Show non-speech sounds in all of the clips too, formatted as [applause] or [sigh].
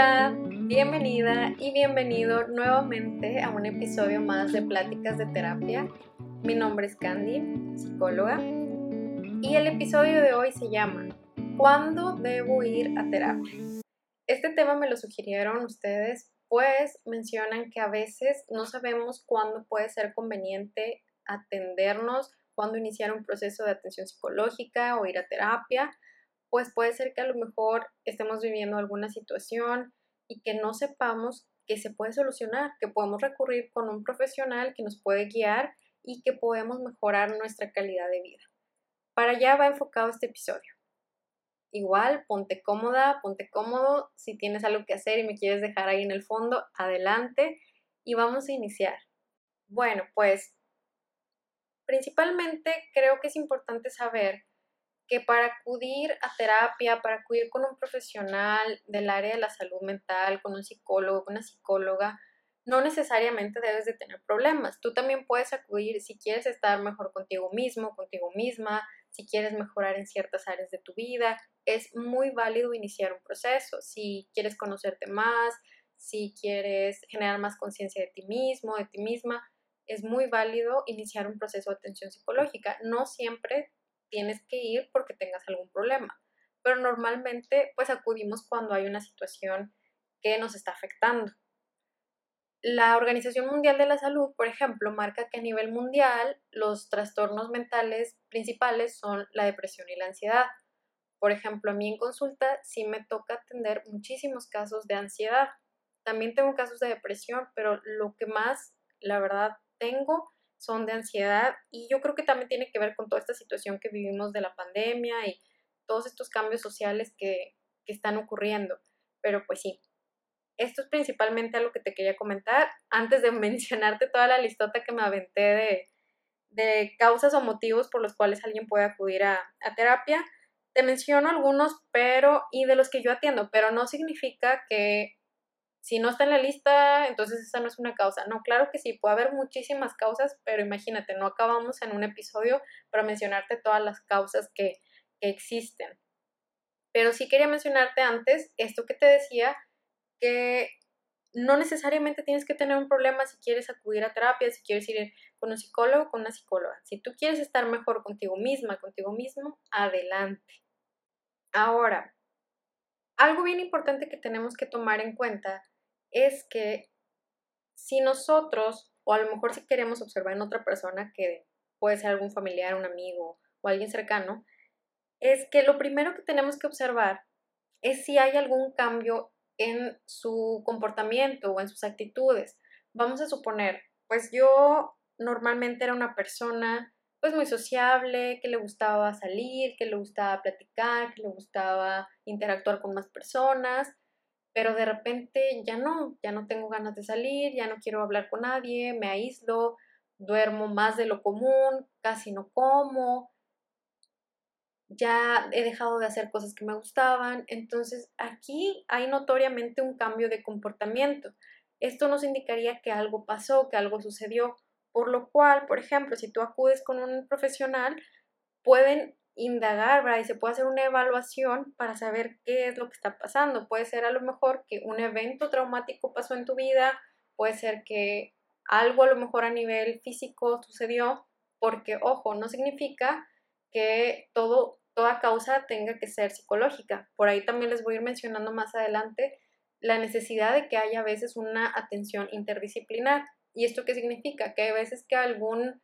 Hola, bienvenida y bienvenido nuevamente a un episodio más de Pláticas de Terapia. Mi nombre es Candy, psicóloga, y el episodio de hoy se llama ¿Cuándo debo ir a terapia? Este tema me lo sugirieron ustedes, pues mencionan que a veces no sabemos cuándo puede ser conveniente atendernos, cuándo iniciar un proceso de atención psicológica o ir a terapia pues puede ser que a lo mejor estemos viviendo alguna situación y que no sepamos que se puede solucionar, que podemos recurrir con un profesional que nos puede guiar y que podemos mejorar nuestra calidad de vida. Para allá va enfocado este episodio. Igual, ponte cómoda, ponte cómodo. Si tienes algo que hacer y me quieres dejar ahí en el fondo, adelante y vamos a iniciar. Bueno, pues principalmente creo que es importante saber que para acudir a terapia, para acudir con un profesional del área de la salud mental, con un psicólogo, una psicóloga, no necesariamente debes de tener problemas. Tú también puedes acudir si quieres estar mejor contigo mismo, contigo misma, si quieres mejorar en ciertas áreas de tu vida. Es muy válido iniciar un proceso. Si quieres conocerte más, si quieres generar más conciencia de ti mismo, de ti misma, es muy válido iniciar un proceso de atención psicológica. No siempre tienes que ir porque tengas algún problema. Pero normalmente pues acudimos cuando hay una situación que nos está afectando. La Organización Mundial de la Salud, por ejemplo, marca que a nivel mundial los trastornos mentales principales son la depresión y la ansiedad. Por ejemplo, a mí en consulta sí me toca atender muchísimos casos de ansiedad. También tengo casos de depresión, pero lo que más, la verdad, tengo son de ansiedad y yo creo que también tiene que ver con toda esta situación que vivimos de la pandemia y todos estos cambios sociales que, están ocurriendo. Pero pues sí, esto es principalmente algo que te quería comentar antes de [laughs] mencionarte toda la listota que me aventé de, de causas o motivos por los cuales alguien puede acudir a, a, terapia. Te menciono algunos, pero, y de los que yo atiendo, pero no significa que si no está en la lista, entonces esa no es una causa. No, claro que sí, puede haber muchísimas causas, pero imagínate, no acabamos en un episodio para mencionarte todas las causas que, existen. Pero sí quería mencionarte antes esto que te decía, que no necesariamente tienes que tener un problema si quieres acudir a terapia, si quieres ir con un psicólogo, con una psicóloga. Si tú quieres estar mejor contigo misma, contigo mismo, adelante. Ahora, algo bien importante que tenemos que tomar en cuenta es que si nosotros, o a lo mejor si queremos observar en otra persona, que puede ser algún familiar, un amigo o alguien cercano, es que lo primero que tenemos que observar es si hay algún cambio en su comportamiento o en sus actitudes. Vamos a suponer, pues yo normalmente era una persona pues muy sociable, que le gustaba salir, que le gustaba platicar, que le gustaba interactuar con más personas, pero de repente ya no, ya no tengo ganas de salir, ya no quiero hablar con nadie, me aíslo, duermo más de lo común, casi no como, ya he dejado de hacer cosas que me gustaban, entonces aquí hay notoriamente un cambio de comportamiento. Esto nos indicaría que algo pasó, que algo sucedió, por lo cual, por ejemplo, si tú acudes con un profesional, pueden indagar, ¿verdad? Y se puede hacer una evaluación para saber qué es lo que está pasando. Puede ser a lo mejor que un evento traumático pasó en tu vida, puede ser que algo a lo mejor a nivel físico sucedió, porque, ojo, no significa que todo, toda causa tenga que ser psicológica. Por ahí también les voy a ir mencionando más adelante la necesidad de que haya a veces una atención interdisciplinar. ¿Y esto qué significa? Que hay veces que algún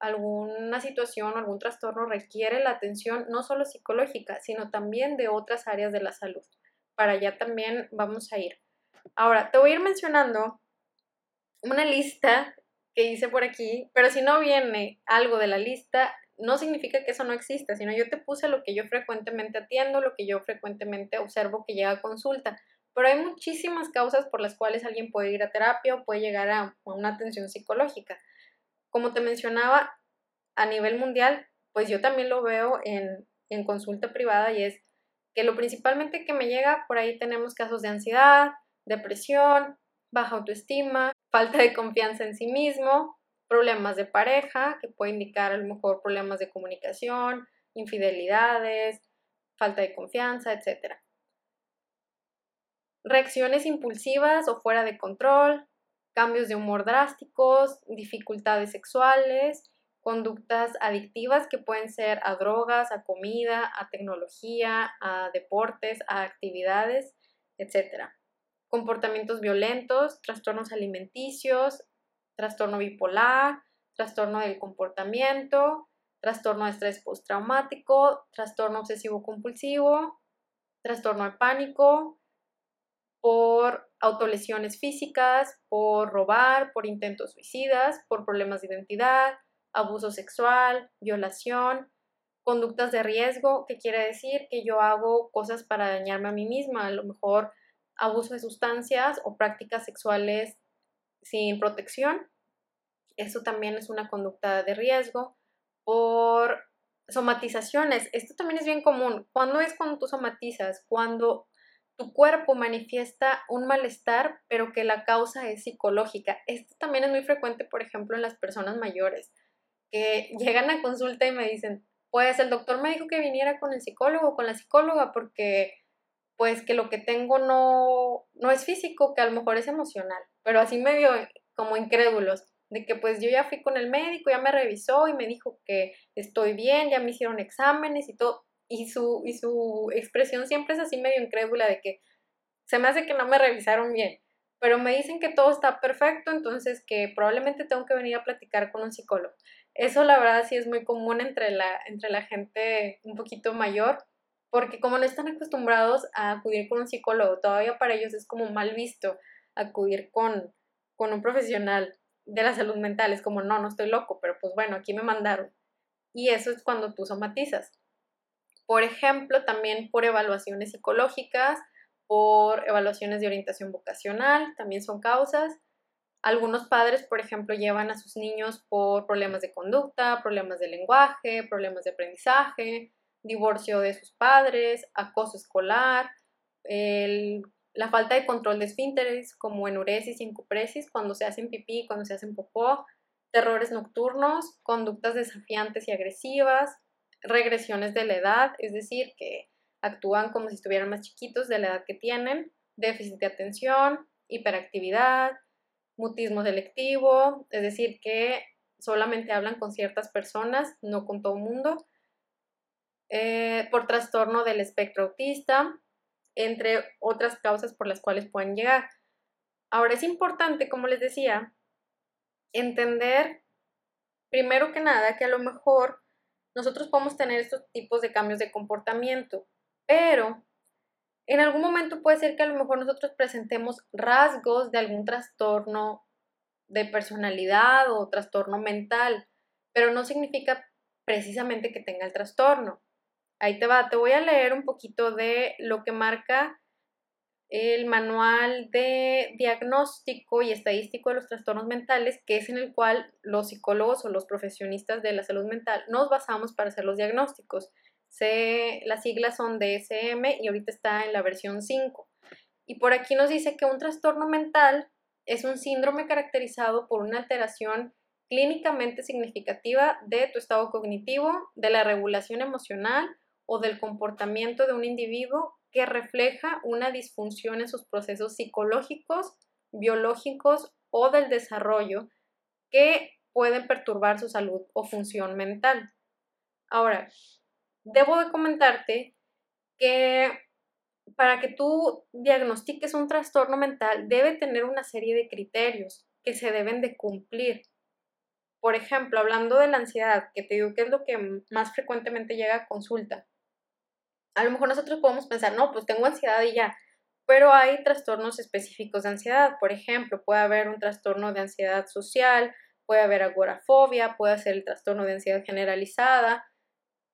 alguna situación o algún trastorno requiere la atención no solo psicológica, sino también de otras áreas de la salud. Para allá también vamos a ir. Ahora, te voy a ir mencionando una lista que hice por aquí, pero si no viene algo de la lista, no significa que eso no exista, sino yo te puse lo que yo frecuentemente atiendo, lo que yo frecuentemente observo que llega a consulta. Pero hay muchísimas causas por las cuales alguien puede ir a terapia o puede llegar a una atención psicológica como te mencionaba, a nivel mundial, pues yo también lo veo en, consulta privada y es que lo principalmente que me llega, por ahí tenemos casos de ansiedad, depresión, baja autoestima, falta de confianza en sí mismo, problemas de pareja, que puede indicar a lo mejor problemas de comunicación, infidelidades, falta de confianza, etc. reacciones impulsivas o fuera de control, cambios de humor drásticos, dificultades sexuales, conductas adictivas que pueden ser a drogas, a comida, a tecnología, a deportes, a actividades, etc. Comportamientos violentos, trastornos alimenticios, trastorno bipolar, trastorno del comportamiento, trastorno de estrés postraumático, trastorno obsesivo compulsivo, trastorno de pánico, por autolesiones físicas, por robar, por intentos suicidas, por problemas de identidad, abuso sexual, violación, conductas de riesgo, que quiere decir que yo hago cosas para dañarme a mí misma, a lo mejor abuso de sustancias o prácticas sexuales sin protección. Eso también es una conducta de riesgo. Por somatizaciones, esto también es bien común. ¿Cuándo es cuando tú somatizas? Cuando tu cuerpo manifiesta un malestar, pero que la causa es psicológica. Esto también es muy frecuente, por ejemplo, en las personas mayores, que llegan a consulta y me dicen, pues el doctor me dijo que viniera con el psicólogo con la psicóloga porque pues que lo que tengo no, no es físico, que a lo mejor es emocional, pero así medio como incrédulos, de que pues yo ya fui con el médico, ya me revisó y me dijo que estoy bien, ya me hicieron exámenes y todo, y su, y su expresión siempre es así medio incrédula de que se me hace que no me revisaron bien, pero me dicen que todo está perfecto, entonces que probablemente tengo que venir a platicar con un psicólogo. Eso la verdad sí es muy común entre la, entre la gente un poquito mayor, porque como no están acostumbrados a acudir con un psicólogo, todavía para ellos es como mal visto acudir con, con un profesional de la salud mental, es como, no, no estoy loco, pero pues bueno, aquí me mandaron. Y eso es cuando tú somatizas. Por ejemplo, también por evaluaciones psicológicas, por evaluaciones de orientación vocacional, también son causas. Algunos padres, por ejemplo, llevan a sus niños por problemas de conducta, problemas de lenguaje, problemas de aprendizaje, divorcio de sus padres, acoso escolar, la falta de control de esfínteres como enuresis y encupresis cuando se hacen pipí, cuando se hacen popó, terrores nocturnos, conductas desafiantes y agresivas, regresiones de la edad, es decir, que actúan como si estuvieran más chiquitos de la edad que tienen, déficit de atención, hiperactividad, mutismo selectivo, es decir, que solamente hablan con ciertas personas, no con todo el mundo, eh, por trastorno del espectro autista, entre otras causas por las cuales pueden llegar. Ahora es importante, como les decía, entender primero que nada que a lo mejor nosotros podemos tener estos tipos de cambios de comportamiento, pero en algún momento puede ser que a lo mejor nosotros presentemos rasgos de algún trastorno de personalidad o trastorno mental, pero no significa precisamente que tenga el trastorno. Ahí te va, te voy a leer un poquito de lo que marca el manual de diagnóstico y estadístico de los trastornos mentales, que es en el cual los psicólogos o los profesionistas de la salud mental nos basamos para hacer los diagnósticos. Las siglas son DSM y ahorita está en la versión 5. Y por aquí nos dice que un trastorno mental es un síndrome caracterizado por una alteración clínicamente significativa de tu estado cognitivo, de la regulación emocional o del comportamiento de un individuo que refleja una disfunción en sus procesos psicológicos, biológicos o del desarrollo que pueden perturbar su salud o función mental. Ahora, debo de comentarte que para que tú diagnostiques un trastorno mental debe tener una serie de criterios que se deben de cumplir. Por ejemplo, hablando de la ansiedad, que te digo que es lo que más frecuentemente llega a consulta, a lo mejor nosotros podemos pensar, no, pues tengo ansiedad y ya, pero hay trastornos específicos de ansiedad. Por ejemplo, puede haber un trastorno de ansiedad social, puede haber agorafobia, puede ser el trastorno de ansiedad generalizada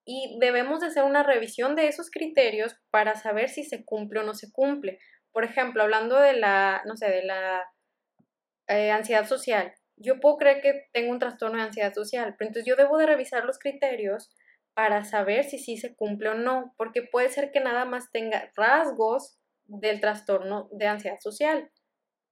y debemos de hacer una revisión de esos criterios para saber si se cumple o no se cumple. Por ejemplo, hablando de la, no sé, de la eh, ansiedad social, yo puedo creer que tengo un trastorno de ansiedad social, pero entonces yo debo de revisar los criterios para saber si sí se cumple o no, porque puede ser que nada más tenga rasgos del trastorno de ansiedad social,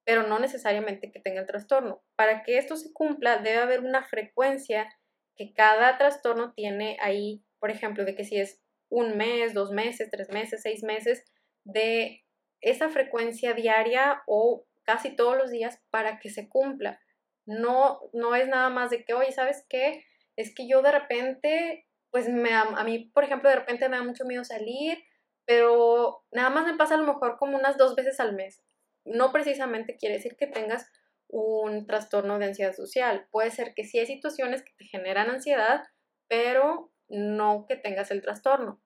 pero no necesariamente que tenga el trastorno. Para que esto se cumpla, debe haber una frecuencia que cada trastorno tiene ahí, por ejemplo, de que si es un mes, dos meses, tres meses, seis meses de esa frecuencia diaria o casi todos los días para que se cumpla. No, no es nada más de que, oye, ¿sabes qué? Es que yo de repente, pues me, a mí, por ejemplo, de repente me da mucho miedo salir, pero nada más me pasa a lo mejor como unas dos veces al mes. No precisamente quiere decir que tengas un trastorno de ansiedad social. Puede ser que sí hay situaciones que te generan ansiedad, pero no que tengas el trastorno.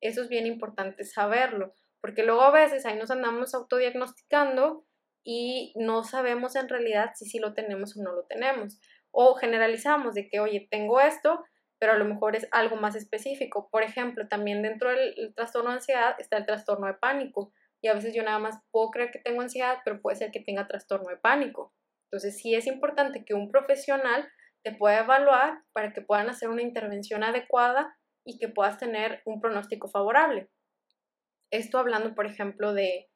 Eso es bien importante saberlo, porque luego a veces ahí nos andamos autodiagnosticando y no sabemos en realidad si sí lo tenemos o no lo tenemos. O generalizamos de que, oye, tengo esto, pero a lo mejor es algo más específico. Por ejemplo, también dentro del trastorno de ansiedad está el trastorno de pánico. Y a veces yo nada más puedo creer que tengo ansiedad, pero puede ser que tenga trastorno de pánico. Entonces sí es importante que un profesional te pueda evaluar para que puedan hacer una intervención adecuada y que puedas tener un pronóstico favorable. Esto hablando, por ejemplo, de,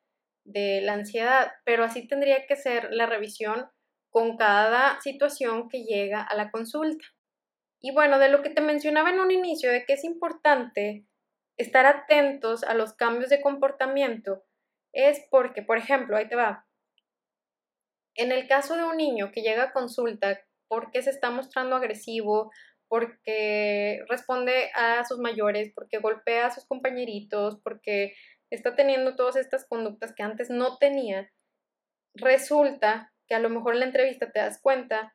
de la ansiedad, pero así tendría que ser la revisión con cada situación que llega a la consulta. Y bueno, de lo que te mencionaba en un inicio, de que es importante estar atentos a los cambios de comportamiento, es porque, por ejemplo, ahí te va, en el caso de un niño que llega a consulta porque se está mostrando agresivo, porque responde a sus mayores, porque golpea a sus compañeritos, porque está teniendo todas estas conductas que antes no tenía, resulta que a lo mejor en la entrevista te das cuenta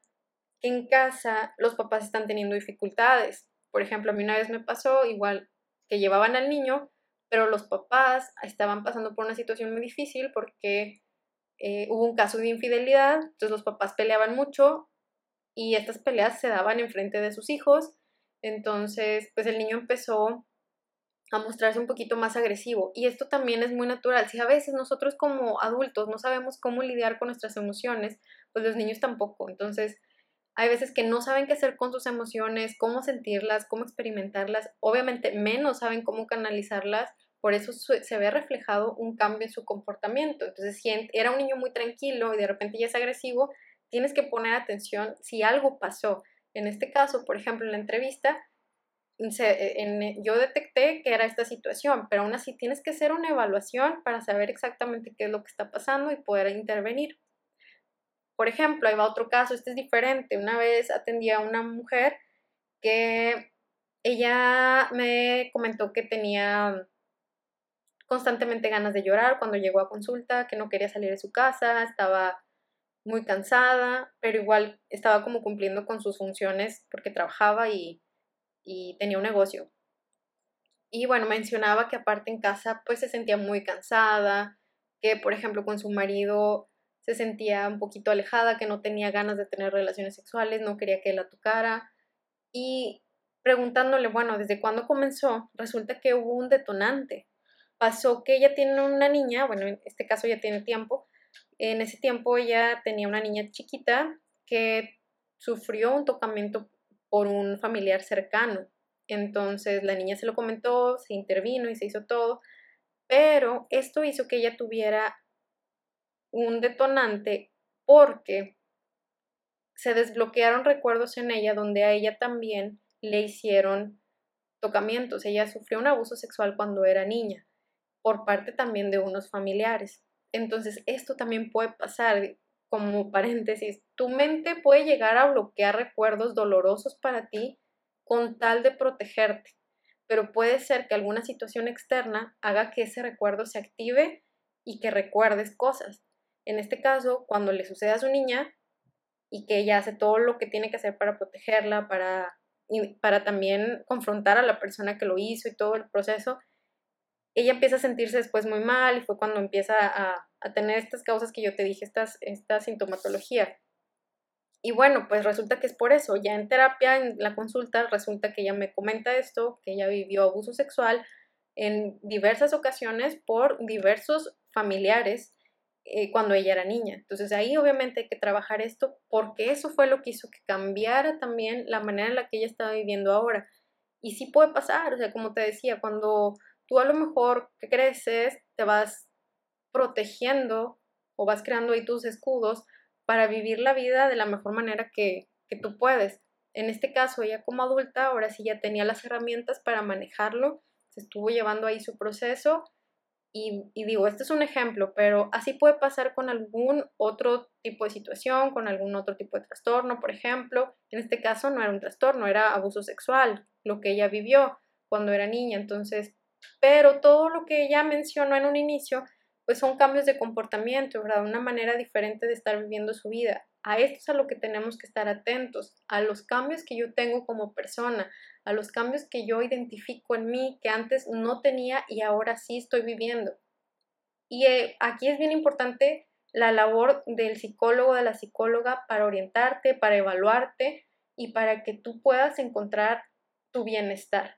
que en casa los papás están teniendo dificultades. Por ejemplo, a mí una vez me pasó igual que llevaban al niño, pero los papás estaban pasando por una situación muy difícil porque eh, hubo un caso de infidelidad, entonces los papás peleaban mucho y estas peleas se daban enfrente de sus hijos, entonces pues el niño empezó a mostrarse un poquito más agresivo. Y esto también es muy natural. Si a veces nosotros como adultos no sabemos cómo lidiar con nuestras emociones, pues los niños tampoco. Entonces, hay veces que no saben qué hacer con sus emociones, cómo sentirlas, cómo experimentarlas. Obviamente menos saben cómo canalizarlas. Por eso se ve reflejado un cambio en su comportamiento. Entonces, si era un niño muy tranquilo y de repente ya es agresivo, tienes que poner atención si algo pasó. En este caso, por ejemplo, en la entrevista, yo detecté que era esta situación, pero aún así tienes que hacer una evaluación para saber exactamente qué es lo que está pasando y poder intervenir. Por ejemplo, ahí va otro caso, este es diferente. Una vez atendí a una mujer que ella me comentó que tenía constantemente ganas de llorar cuando llegó a consulta, que no quería salir de su casa, estaba muy cansada, pero igual estaba como cumpliendo con sus funciones porque trabajaba y y tenía un negocio. Y bueno, mencionaba que aparte en casa pues se sentía muy cansada, que por ejemplo con su marido se sentía un poquito alejada, que no tenía ganas de tener relaciones sexuales, no quería que la tocara. Y preguntándole, bueno, ¿desde cuándo comenzó? Resulta que hubo un detonante. Pasó que ella tiene una niña, bueno, en este caso ya tiene tiempo, en ese tiempo ella tenía una niña chiquita que sufrió un tocamiento por un familiar cercano. Entonces la niña se lo comentó, se intervino y se hizo todo, pero esto hizo que ella tuviera un detonante porque se desbloquearon recuerdos en ella donde a ella también le hicieron tocamientos. Ella sufrió un abuso sexual cuando era niña, por parte también de unos familiares. Entonces, esto también puede pasar como paréntesis, tu mente puede llegar a bloquear recuerdos dolorosos para ti con tal de protegerte, pero puede ser que alguna situación externa haga que ese recuerdo se active y que recuerdes cosas. En este caso, cuando le sucede a su niña y que ella hace todo lo que tiene que hacer para protegerla, para, para también confrontar a la persona que lo hizo y todo el proceso, ella empieza a sentirse después muy mal y fue cuando empieza a, tener estas causas que yo te dije, esta sintomatología. Y bueno, pues resulta que es por eso. Ya en terapia, en la consulta, resulta que ella me comenta esto, que ella vivió abuso sexual en diversas ocasiones por diversos familiares eh, cuando ella era niña. Entonces ahí obviamente hay que trabajar esto porque eso fue lo que hizo que cambiara también la manera en la que ella estaba viviendo ahora. Y sí puede pasar, o sea, como te decía, cuando tú a lo mejor que creces, te vas protegiendo o vas creando ahí tus escudos para vivir la vida de la mejor manera que, que tú puedes. En este caso, ella como adulta, ahora sí ya tenía las herramientas para manejarlo, se estuvo llevando ahí su proceso Y, y, digo, este es un ejemplo, pero así puede pasar con algún otro tipo de situación, con algún otro tipo de trastorno, por ejemplo. En este caso no era un trastorno, era abuso sexual, lo que ella vivió cuando era niña. Entonces, pero todo lo que ella mencionó en un inicio, pues son cambios de comportamiento, ¿verdad? Una manera diferente de estar viviendo su vida. A esto es a lo que tenemos que estar atentos, a los cambios que yo tengo como persona, a los cambios que yo identifico en mí que antes no tenía y ahora sí estoy viviendo. Y eh, aquí es bien importante la labor del psicólogo, de la psicóloga para orientarte, para evaluarte y para que tú puedas encontrar tu bienestar.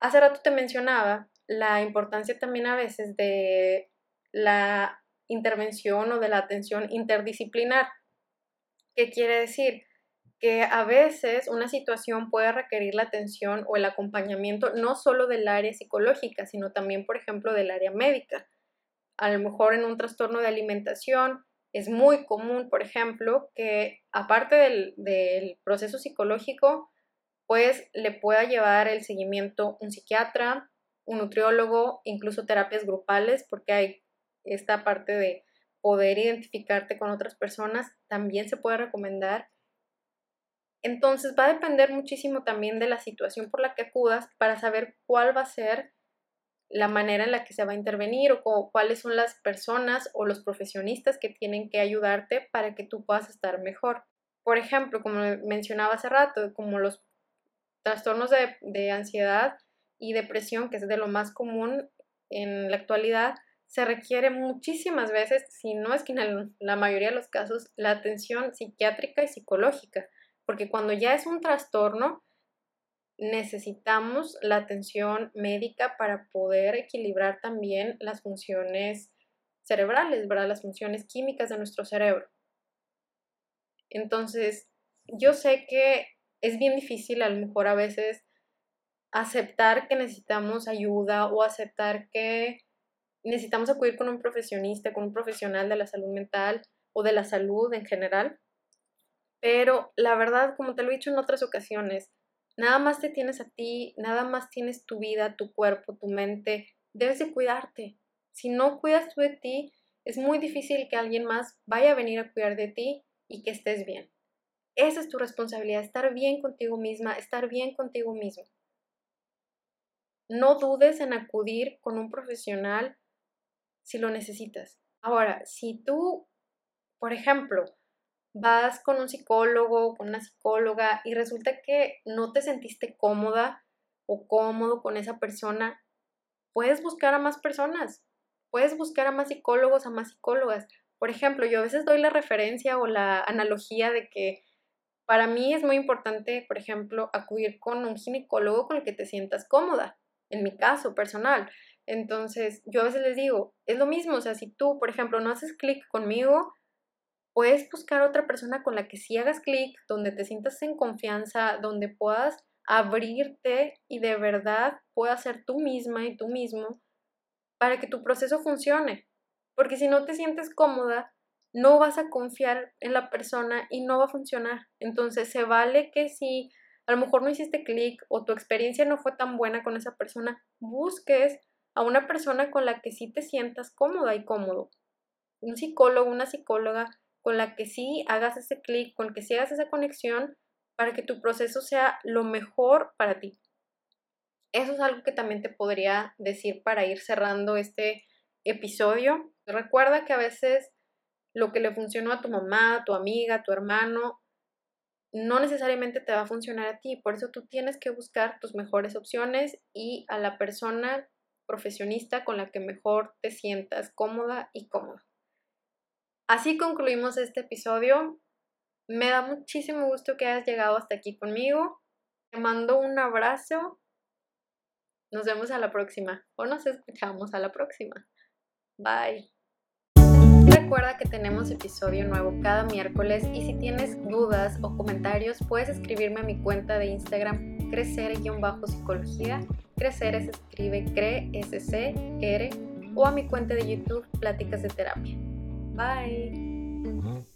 Hace rato te mencionaba la importancia también a veces de la intervención o de la atención interdisciplinar. ¿Qué quiere decir? Que a veces una situación puede requerir la atención o el acompañamiento no solo del área psicológica, sino también, por ejemplo, del área médica. A lo mejor en un trastorno de alimentación es muy común, por ejemplo, que aparte del, del proceso psicológico, pues le pueda llevar el seguimiento un psiquiatra, un nutriólogo, incluso terapias grupales, porque hay esta parte de poder identificarte con otras personas, también se puede recomendar. Entonces va a depender muchísimo también de la situación por la que acudas para saber cuál va a ser la manera en la que se va a intervenir o cuáles son las personas o los profesionistas que tienen que ayudarte para que tú puedas estar mejor. Por ejemplo, como mencionaba hace rato, como los trastornos de, ansiedad y depresión, que es de lo más común en la actualidad, se requiere muchísimas veces, si no es que en la mayoría de los casos, la atención psiquiátrica y psicológica, porque cuando ya es un trastorno, necesitamos la atención médica para poder equilibrar también las funciones cerebrales, ¿verdad? Las funciones químicas de nuestro cerebro. Entonces, yo sé que es bien difícil a lo mejor a veces aceptar que necesitamos ayuda o aceptar que necesitamos acudir con un profesionista, con un profesional de la salud mental o de la salud en general. Pero la verdad, como te lo he dicho en otras ocasiones, nada más te tienes a ti, nada más tienes tu vida, tu cuerpo, tu mente. Debes de cuidarte. Si no cuidas tú de ti, es muy difícil que alguien más vaya a venir a cuidar de ti y que estés bien. Esa es tu responsabilidad, estar bien contigo misma, estar bien contigo mismo. No dudes en acudir con un profesional si lo necesitas. Ahora, si tú, por ejemplo, vas con un psicólogo, con una psicóloga y resulta que no te sentiste cómoda o cómodo con esa persona, puedes buscar a más personas, puedes buscar a más psicólogos, a más psicólogas. Por ejemplo, yo a veces doy la referencia o la analogía de que para mí es muy importante, por ejemplo, acudir con un ginecólogo con el que te sientas cómoda, en mi caso personal. Entonces, yo a veces les digo, es lo mismo, o sea, si tú, por ejemplo, no haces clic conmigo, puedes buscar otra persona con la que sí hagas clic, donde te sientas en confianza, donde puedas abrirte y de verdad puedas ser tú misma y tú mismo para que tu proceso funcione. Porque si no te sientes cómoda, no vas a confiar en la persona y no va a funcionar. Entonces se vale que si a lo mejor no hiciste clic o tu experiencia no fue tan buena con esa persona, busques a una persona con la que sí te sientas cómoda y cómodo. Un psicólogo, una psicóloga con la que sí hagas ese clic, con que sí hagas esa conexión para que tu proceso sea lo mejor para ti. Eso es algo que también te podría decir para ir cerrando este episodio. Recuerda que a veces lo que le funcionó a tu mamá, a tu amiga, a tu hermano, no necesariamente te va a funcionar a ti. Por eso tú tienes que buscar tus mejores opciones y a la persona profesionista con la que mejor te sientas cómoda y cómodo. Así concluimos este episodio. Me da muchísimo gusto que hayas llegado hasta aquí conmigo. Te mando un abrazo. Nos vemos a la próxima o nos escuchamos a la próxima. Bye. Recuerda que tenemos episodio nuevo cada miércoles y si tienes dudas o comentarios puedes escribirme a mi cuenta de Instagram crecer-psicología. Crecer se escribe cre s c r o a mi cuenta de YouTube Pláticas de Terapia. Bye.